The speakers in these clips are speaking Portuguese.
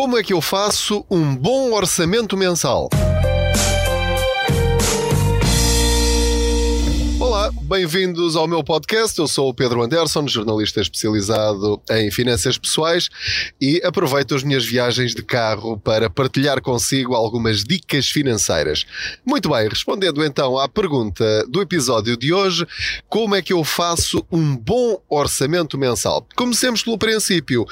Como é que eu faço um bom orçamento mensal? Bem-vindos ao meu podcast. Eu sou o Pedro Anderson, jornalista especializado em finanças pessoais e aproveito as minhas viagens de carro para partilhar consigo algumas dicas financeiras. Muito bem, respondendo então à pergunta do episódio de hoje, como é que eu faço um bom orçamento mensal? Comecemos pelo princípio.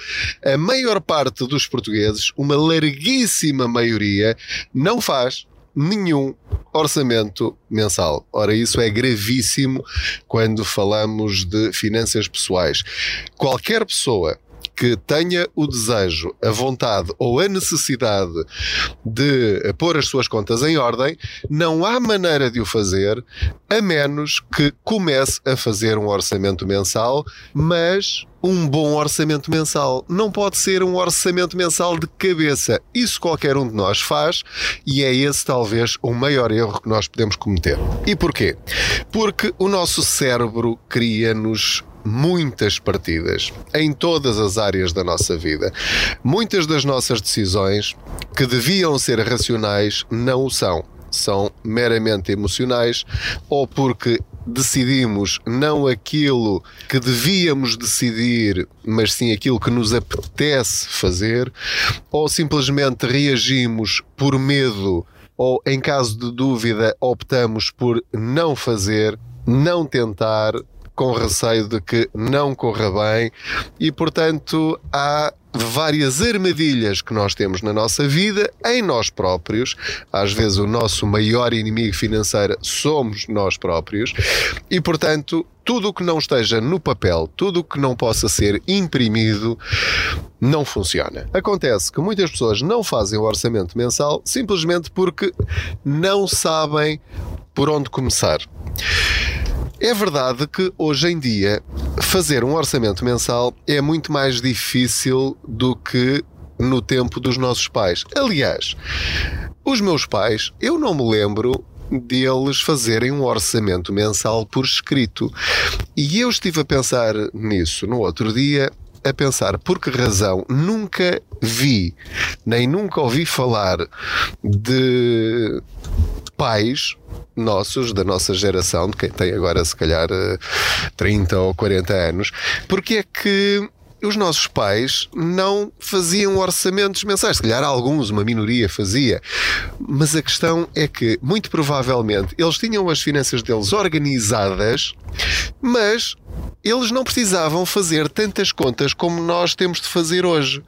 A maior parte dos portugueses, uma larguíssima maioria, não faz nenhum orçamento mensal. Ora, isso é gravíssimo quando falamos de finanças pessoais. Qualquer pessoa que tenha o desejo, a vontade ou a necessidade de pôr as suas contas em ordem, não há maneira de o fazer a menos que comece a fazer um orçamento mensal, mas um bom orçamento mensal. Não pode ser um orçamento mensal de cabeça. Isso qualquer um de nós faz e é esse talvez o maior erro que nós podemos cometer. E porquê? Porque o nosso cérebro cria-nos muitas partidas em todas as áreas da nossa vida. Muitas das nossas decisões que deviam ser racionais não o são. São meramente emocionais ou porque decidimos não aquilo que devíamos decidir, mas sim aquilo que nos apetece fazer, ou simplesmente reagimos por medo ou, em caso de dúvida, optamos por não fazer, não tentar, com receio de que não corra bem e, portanto, há várias armadilhas que nós temos na nossa vida, em nós próprios. Às vezes, o nosso maior inimigo financeiro somos nós próprios, e portanto, tudo o que não esteja no papel, tudo o que não possa ser imprimido, não funciona. Acontece que muitas pessoas não fazem o orçamento mensal simplesmente porque não sabem por onde começar. É verdade que hoje em dia fazer um orçamento mensal é muito mais difícil do que no tempo dos nossos pais. Aliás, os meus pais, eu não me lembro deles fazerem um orçamento mensal por escrito. E eu estive a pensar nisso no outro dia, a pensar por que razão nunca vi, nem nunca ouvi falar de pais nossos, da nossa geração, de quem tem agora se calhar 30 eh, ou 40 anos, porque é que os nossos pais não faziam orçamentos mensais. Se calhar alguns, uma minoria fazia. Mas a questão é que, muito provavelmente, eles tinham as finanças deles organizadas, mas eles não precisavam fazer tantas contas como nós temos de fazer hoje.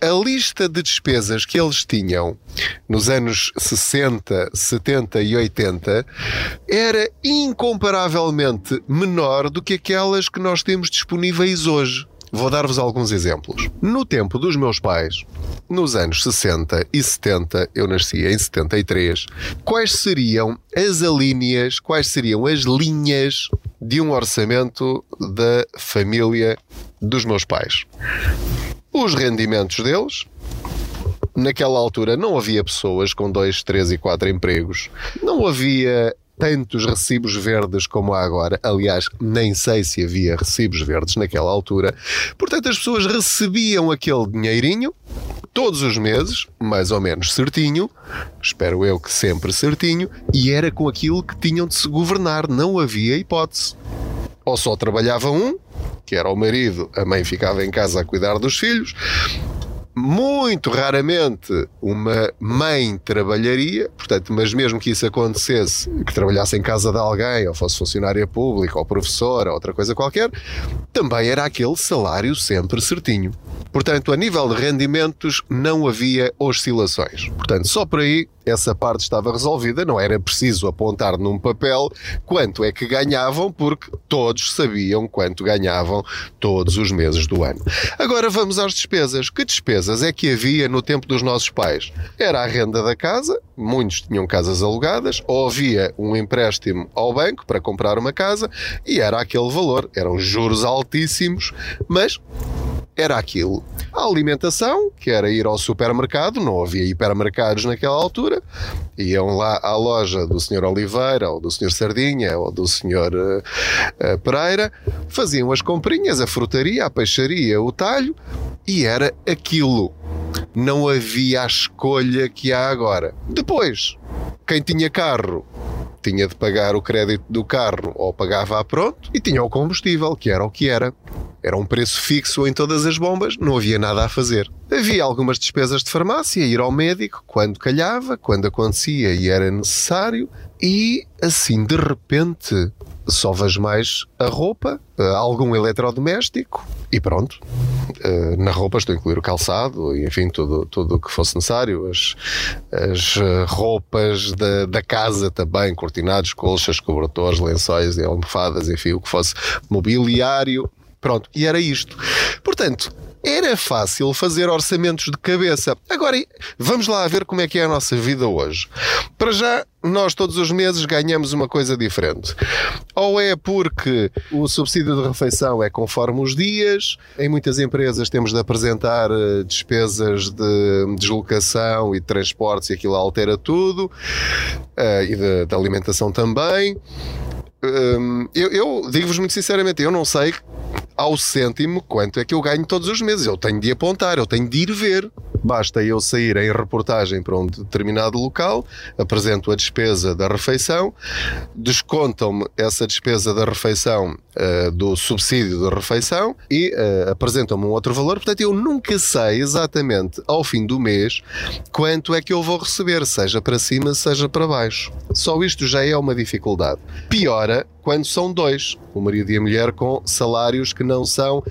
A lista de despesas que eles tinham nos anos 60, 70 e 80 era incomparavelmente menor do que aquelas que nós temos disponíveis hoje. Vou dar-vos alguns exemplos. No tempo dos meus pais, nos anos 60 e 70, eu nasci em 73, quais seriam as alíneas, quais seriam as linhas de um orçamento da família dos meus pais? Os rendimentos deles, naquela altura não havia pessoas com dois, três e quatro empregos. Não havia tantos recibos verdes como há agora. Aliás, nem sei se havia recibos verdes naquela altura. Portanto, as pessoas recebiam aquele dinheirinho todos os meses, mais ou menos certinho, espero eu que sempre certinho, e era com aquilo que tinham de se governar, não havia hipótese. Ou só trabalhava um, que era o marido, a mãe ficava em casa a cuidar dos filhos, muito raramente uma mãe trabalharia, portanto, mas mesmo que isso acontecesse, que trabalhasse em casa de alguém, ou fosse funcionária pública, ou professora, ou outra coisa qualquer, também era aquele salário sempre certinho. Portanto, a nível de rendimentos não havia oscilações. Portanto, só por aí essa parte estava resolvida, não era preciso apontar num papel quanto é que ganhavam, porque todos sabiam quanto ganhavam todos os meses do ano. Agora vamos às despesas. Que despesas é que havia no tempo dos nossos pais? Era a renda da casa, muitos tinham casas alugadas, ou havia um empréstimo ao banco para comprar uma casa e era aquele valor, eram juros altíssimos, mas era aquilo. A alimentação, que era ir ao supermercado, não havia hipermercados naquela altura, iam lá à loja do Sr. Oliveira, ou do Sr. Sardinha, ou do Sr. Uh, uh, Pereira, faziam as comprinhas, a frutaria, a peixaria, o talho, e era aquilo. não havia a escolha que há agora. Depois, quem tinha carro tinha de pagar o crédito do carro ou pagava a pronto e tinha o combustível, que era o que era. Era um preço fixo em todas as bombas, não havia nada a fazer. Havia algumas despesas de farmácia, ir ao médico quando calhava, quando acontecia e era necessário, e assim de repente só vejo mais a roupa, eh, algum eletrodoméstico e pronto. Eh, na roupa estou a incluir o calçado, enfim, tudo, tudo o que fosse necessário, as, as eh, roupas da, da casa também, cortinados, colchas, cobertores, lençóis e almofadas, enfim, o que fosse mobiliário. Pronto, e era isto. Portanto, era fácil fazer orçamentos de cabeça. Agora, vamos lá ver como é que é a nossa vida hoje. Para já, nós todos os meses ganhamos uma coisa diferente. Ou é porque o subsídio de refeição é conforme os dias, em muitas empresas temos de apresentar eh, despesas de deslocação e de transportes e aquilo altera tudo, uh, e de alimentação também. Um, eu, eu digo-vos muito sinceramente, eu não sei ao cêntimo quanto é que eu ganho todos os meses. Eu tenho de apontar, eu tenho de ir ver. Basta eu sair em reportagem para um determinado local, apresento a despesa da refeição, descontam-me essa despesa da refeição uh, do subsídio da refeição e uh, apresentam-me um outro valor. Portanto, eu nunca sei exatamente ao fim do mês quanto é que eu vou receber, seja para cima, seja para baixo. Só isto já é uma dificuldade. Piora quando são dois, o marido e a mulher, com salários que não são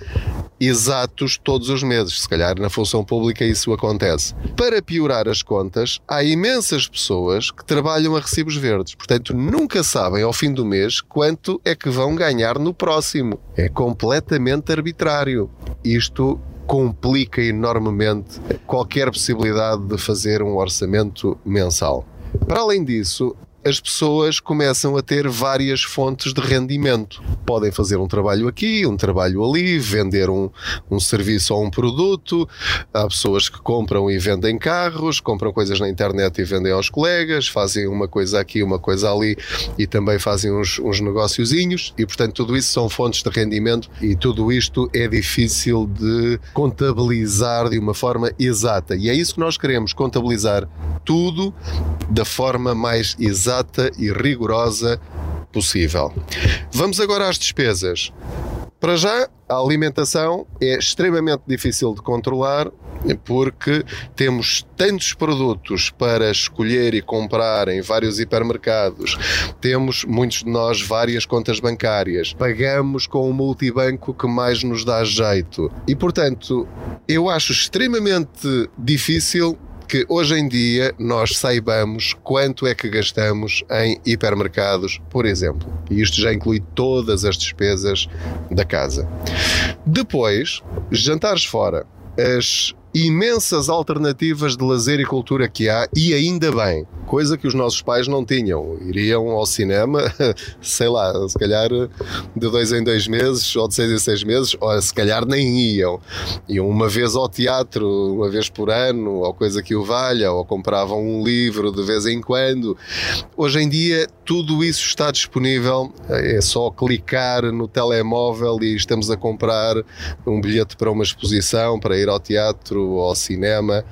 exatos todos os meses. Se calhar na função pública isso acontece. Para piorar as contas, há imensas pessoas que trabalham a recibos verdes. Portanto, nunca sabem ao fim do mês quanto é que vão ganhar no próximo. É completamente arbitrário. Isto complica enormemente qualquer possibilidade de fazer um orçamento mensal. Para além disso, as pessoas começam a ter várias fontes de rendimento. Podem fazer um trabalho aqui, um trabalho ali, vender um, um serviço ou um produto. Há pessoas que compram e vendem carros, compram coisas na internet e vendem aos colegas, fazem uma coisa aqui, uma coisa ali e também fazem uns, uns. E, portanto, tudo isso são fontes de rendimento e tudo isto é difícil de contabilizar de uma forma exata. E é isso que nós queremos, contabilizar tudo da forma mais exata exata e rigorosa possível. Vamos agora às despesas. Para já, a alimentação é extremamente difícil de controlar porque temos tantos produtos para escolher e comprar em vários hipermercados, temos muitos de nós várias contas bancárias, pagamos com o multibanco que mais nos dá jeito e, portanto, eu acho extremamente difícil que hoje em dia nós saibamos quanto é que gastamos em hipermercados, por exemplo. E isto já inclui todas as despesas da casa. Depois, jantares fora. As imensas alternativas de lazer e cultura que há, e ainda bem, coisa que os nossos pais não tinham. Iriam ao cinema, sei lá, se calhar de dois em dois meses, ou de seis em seis meses, ou se calhar nem iam. Iam uma vez ao teatro, uma vez por ano, ou coisa que o valha, ou compravam um livro de vez em quando. Hoje em dia, tudo isso está disponível, é só clicar no telemóvel e estamos a comprar um bilhete para uma exposição, para ir ao teatro ou ao cinema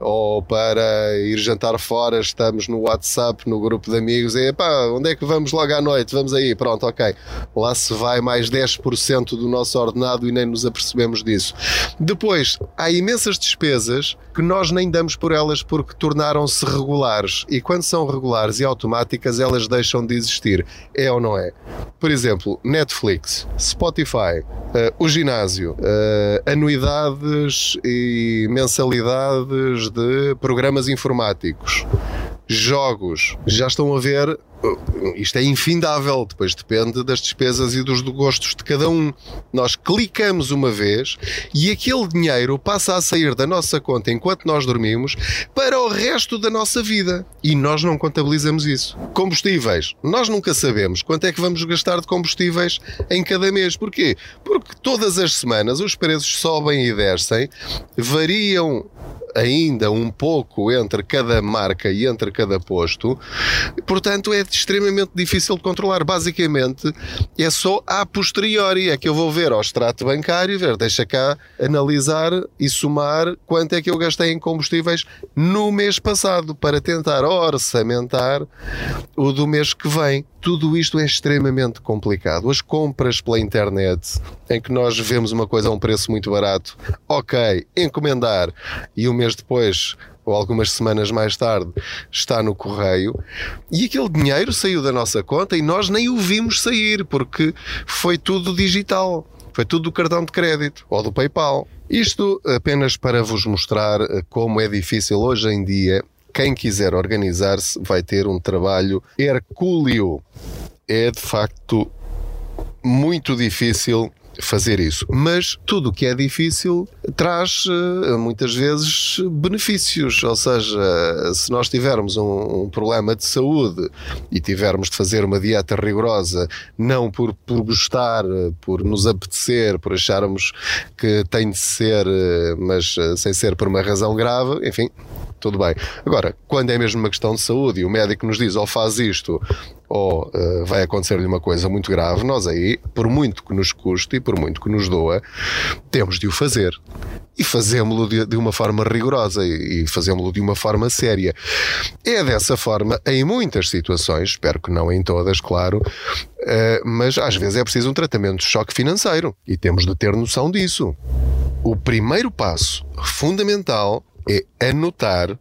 ou para ir jantar fora, estamos no WhatsApp, no grupo de amigos, e pá, onde é que vamos logo à noite? Vamos aí, pronto, ok. Lá se vai mais 10% do nosso ordenado e nem nos apercebemos disso. Depois, há imensas despesas que nós nem damos por elas porque tornaram-se regulares e quando são regulares e automáticas, elas deixam de existir. É ou não é? Por exemplo, Netflix, Spotify, uh, o ginásio, uh, anuidades e mensalidades de programas informáticos, jogos, já estão a ver isto é infindável, depois depende das despesas e dos gostos de cada um. Nós clicamos uma vez e aquele dinheiro passa a sair da nossa conta enquanto nós dormimos para o resto da nossa vida. E nós não contabilizamos isso. Combustíveis. Nós nunca sabemos quanto é que vamos gastar de combustíveis em cada mês. Porquê? Porque todas as semanas os preços sobem e descem, variam ainda um pouco entre cada marca e entre cada posto, portanto é extremamente difícil de controlar. Basicamente é só a posteriori, é que eu vou ver ao extrato bancário, ver, deixa cá analisar e somar quanto é que eu gastei em combustíveis no mês passado para tentar orçamentar o do mês que vem. Tudo isto é extremamente complicado. As compras pela internet, em que nós vemos uma coisa a um preço muito barato, ok, encomendar e um mês depois ou algumas semanas mais tarde está no correio e aquele dinheiro saiu da nossa conta e nós nem o vimos sair porque foi tudo digital. Foi tudo do cartão de crédito ou do PayPal. Isto apenas para vos mostrar como é difícil hoje em dia quem quiser organizar-se vai ter um trabalho hercúleo. É de facto muito difícil fazer isso. Mas tudo o que é difícil traz eh, muitas vezes benefícios. Ou seja, se nós tivermos um, um, problema de saúde e tivermos de fazer uma dieta rigorosa, não por, por gostar, por nos apetecer, por acharmos que tem de ser, eh, mas eh, sem ser por uma razão grave, enfim, tudo bem. Agora, quando é mesmo uma questão de saúde e o médico nos diz ou faz isto ou uh, vai acontecer-lhe uma coisa muito grave, nós aí, por muito que nos custe e por muito que nos doa, temos de o fazer. E fazemos-lo de, de, uma forma rigorosa e, e fazemos-lo de uma forma séria. É dessa forma, em muitas situações, espero que não em todas, claro, uh, mas às vezes é preciso um tratamento de choque financeiro e temos de ter noção disso. O primeiro passo fundamental é anotar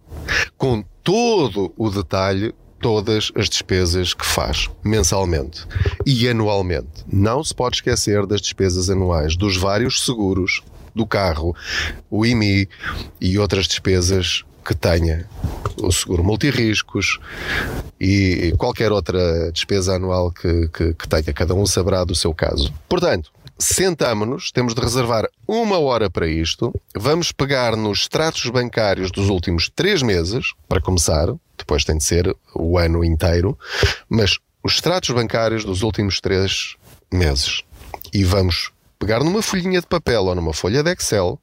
com todo o detalhe todas as despesas que faz mensalmente e anualmente. Não se pode esquecer das despesas anuais, dos vários seguros do carro, o IMI e outras despesas que tenha, o seguro multirriscos e qualquer outra despesa anual que, que, que tenha. Cada um saberá do seu caso. Portanto, sentamos-nos, temos de reservar uma hora para isto, vamos pegar nos extratos bancários dos últimos três meses, para começar, depois tem de ser o ano inteiro, mas os extratos bancários dos últimos três meses. E vamos pegar numa folhinha de papel ou numa folha de Excel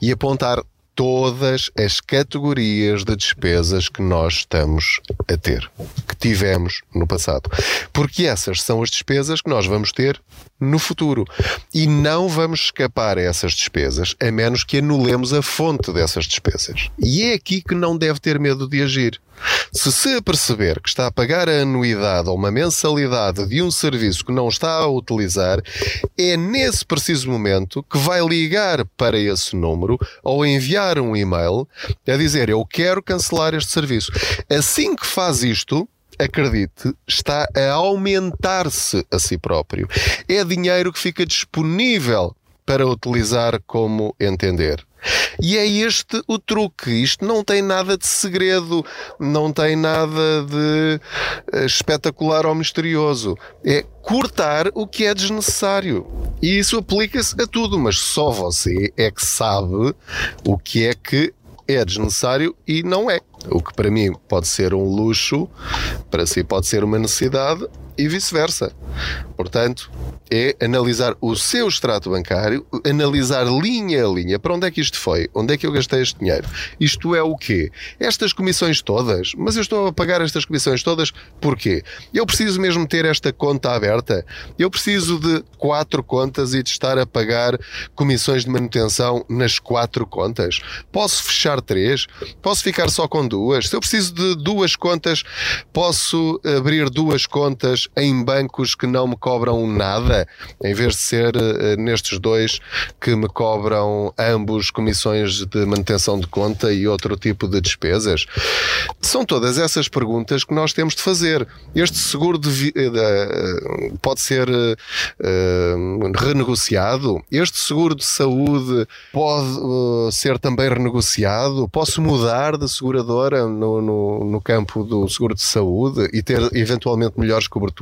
e apontar todas as categorias de despesas que nós estamos a ter, que tivemos no passado. Porque essas são as despesas que nós vamos ter no futuro. E não vamos escapar a essas despesas, a menos que anulemos a fonte dessas despesas. E é aqui que não deve ter medo de agir. Se se aperceber que está a pagar a anuidade ou uma mensalidade de um serviço que não está a utilizar, é nesse preciso momento que vai ligar para esse número ou enviar um e-mail a dizer eu quero cancelar este serviço. Assim que faz isto, acredite, está a aumentar-se a si próprio. É dinheiro que fica disponível para utilizar como entender. E é este o truque. Isto não tem nada de segredo, não tem nada de eh, espetacular ou misterioso. É cortar o que é desnecessário. E isso aplica-se a tudo, mas só você é que sabe o que é que é desnecessário e não é. O que para mim pode ser um luxo, para si pode ser uma necessidade e vice-versa. Portanto, é analisar o seu extrato bancário, analisar linha a linha. Para onde é que isto foi? Onde é que eu gastei este dinheiro? Isto é o quê? Estas comissões todas? Mas eu estou a pagar estas comissões todas porquê? Eu preciso mesmo ter esta conta aberta? Eu preciso de quatro contas e de estar a pagar comissões de manutenção nas quatro contas? Posso fechar três? Posso ficar só com duas? Se eu preciso de duas contas, posso abrir duas contas em bancos que não me cobram nada, em vez de ser uh, nestes dois que me cobram ambos comissões de manutenção de conta e outro tipo de despesas? São todas essas perguntas que nós temos de fazer. Este seguro de uh, pode ser uh, renegociado? Este seguro de saúde pode ser também renegociado? Posso mudar de seguradora no, no, no campo do seguro de saúde e ter eventualmente melhores coberturas?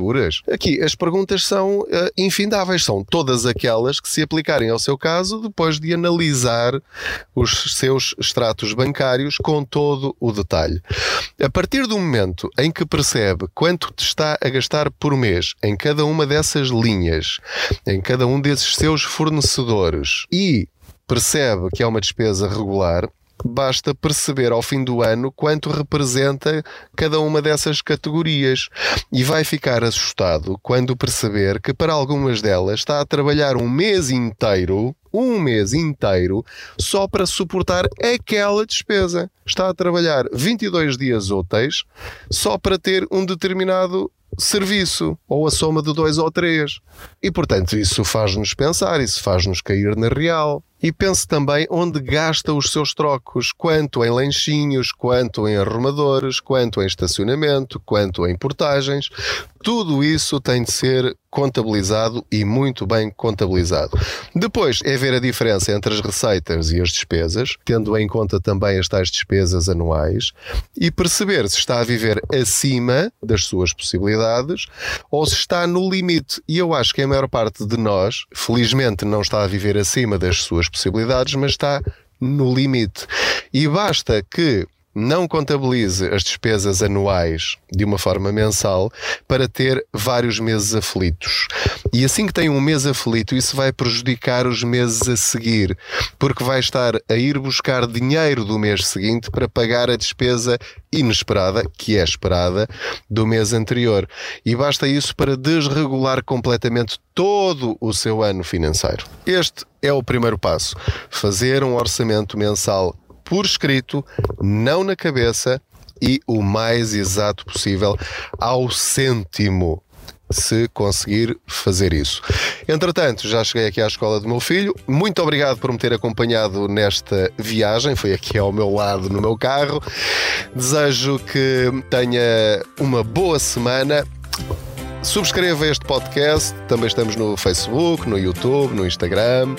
Aqui as perguntas são uh, infindáveis, são todas aquelas que se aplicarem ao seu caso depois de analisar os seus extratos bancários com todo o detalhe. A partir do momento em que percebe quanto está a gastar por mês em cada uma dessas linhas, em cada um desses seus fornecedores e percebe que é uma despesa regular, basta perceber ao fim do ano quanto representa cada uma dessas categorias e vai ficar assustado quando perceber que para algumas delas está a trabalhar um mês inteiro um mês inteiro só para suportar aquela despesa. Está a trabalhar 22 dias úteis só para ter um determinado serviço, ou a soma de dois ou três. E portanto, isso faz-nos pensar, isso faz-nos cair na real. E pense também onde gasta os seus trocos, quanto em lanchinhos, quanto em arrumadores, quanto em estacionamento, quanto em portagens. Tudo isso tem de ser contabilizado e muito bem contabilizado. Depois é ver a diferença entre as receitas e as despesas, tendo em conta também as tais despesas anuais, e perceber se está a viver acima das suas possibilidades ou se está no limite. E eu acho que a maior parte de nós, felizmente, não está a viver acima das suas possibilidades, mas está no limite. E basta que não contabilize as despesas anuais de uma forma mensal para ter vários meses aflitos. E assim que tem um mês aflito, isso vai prejudicar os meses a seguir, porque vai estar a ir buscar dinheiro do mês seguinte para pagar a despesa inesperada, que é esperada, do mês anterior. E basta isso para desregular completamente todo o seu ano financeiro. Este é o primeiro passo: fazer um orçamento mensal por escrito, não na cabeça e o mais exato possível ao cêntimo se conseguir fazer isso. Entretanto, já cheguei aqui à escola do meu filho. Muito obrigado por me ter acompanhado nesta viagem. Foi aqui ao meu lado no meu carro. Desejo que tenha uma boa semana. Subscreva este podcast. Também estamos no Facebook, no YouTube, no Instagram,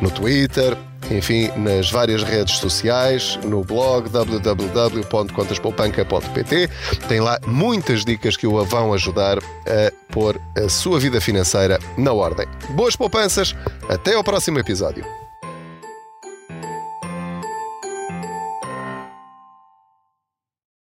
no Twitter enfim, nas várias redes sociais, no blog www.contaspoupanca.pt. Tem lá muitas dicas que o vão ajudar a pôr a sua vida financeira na ordem. Boas poupanças, até ao próximo episódio.